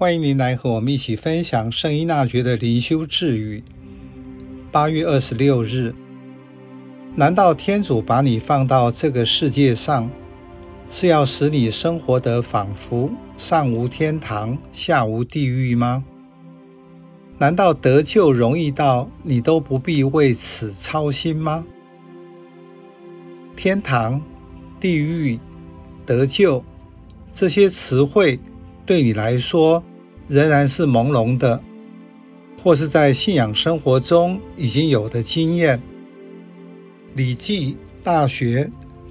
欢迎您来和我们一起分享圣依纳爵的灵修治愈。八月二十六日，难道天主把你放到这个世界上，是要使你生活得仿佛上无天堂，下无地狱吗？难道得救容易到你都不必为此操心吗？天堂、地狱、得救，这些词汇。对你来说仍然是朦胧的，或是在信仰生活中已经有的经验。《礼记·大学》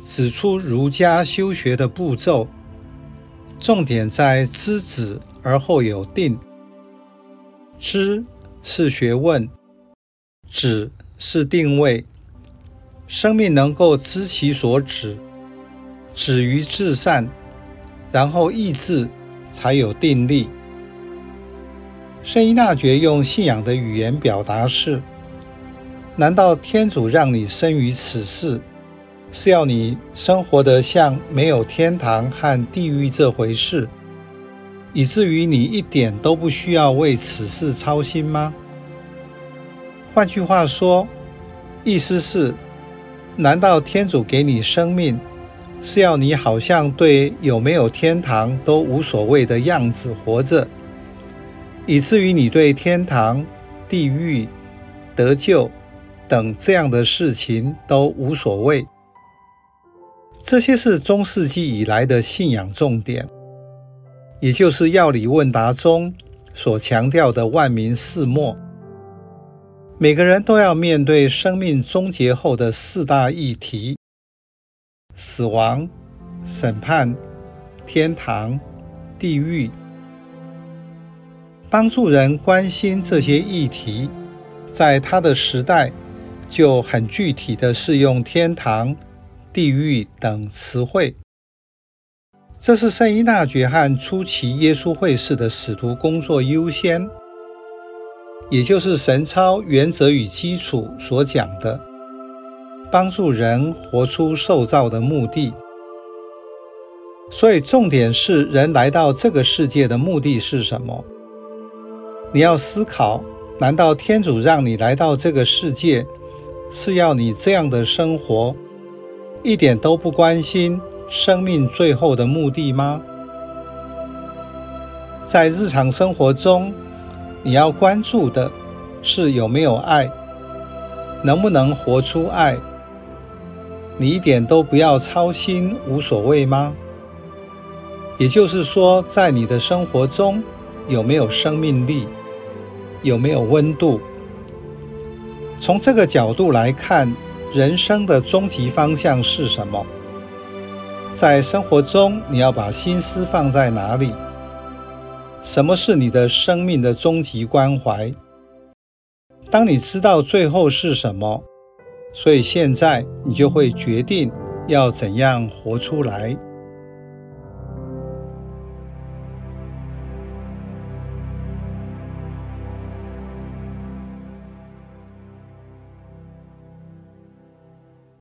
指出儒家修学的步骤，重点在知止而后有定。知是学问，止是定位。生命能够知其所止，止于至善，然后意志。才有定力。圣依纳爵用信仰的语言表达是：难道天主让你生于此世，是要你生活得像没有天堂和地狱这回事，以至于你一点都不需要为此事操心吗？换句话说，意思是：难道天主给你生命，是要你好像对有没有天堂都无所谓的样子活着，以至于你对天堂、地狱、得救等这样的事情都无所谓。这些是中世纪以来的信仰重点，也就是要理问答中所强调的万民四末。每个人都要面对生命终结后的四大议题。死亡、审判、天堂、地狱，帮助人关心这些议题，在他的时代就很具体的适用天堂、地狱等词汇。这是圣依纳爵和初期耶稣会士的使徒工作优先，也就是神操原则与基础所讲的。帮助人活出受造的目的，所以重点是人来到这个世界的目的是什么？你要思考：难道天主让你来到这个世界，是要你这样的生活，一点都不关心生命最后的目的吗？在日常生活中，你要关注的是有没有爱，能不能活出爱？你一点都不要操心，无所谓吗？也就是说，在你的生活中有没有生命力，有没有温度？从这个角度来看，人生的终极方向是什么？在生活中，你要把心思放在哪里？什么是你的生命的终极关怀？当你知道最后是什么，所以现在你就会决定要怎样活出来。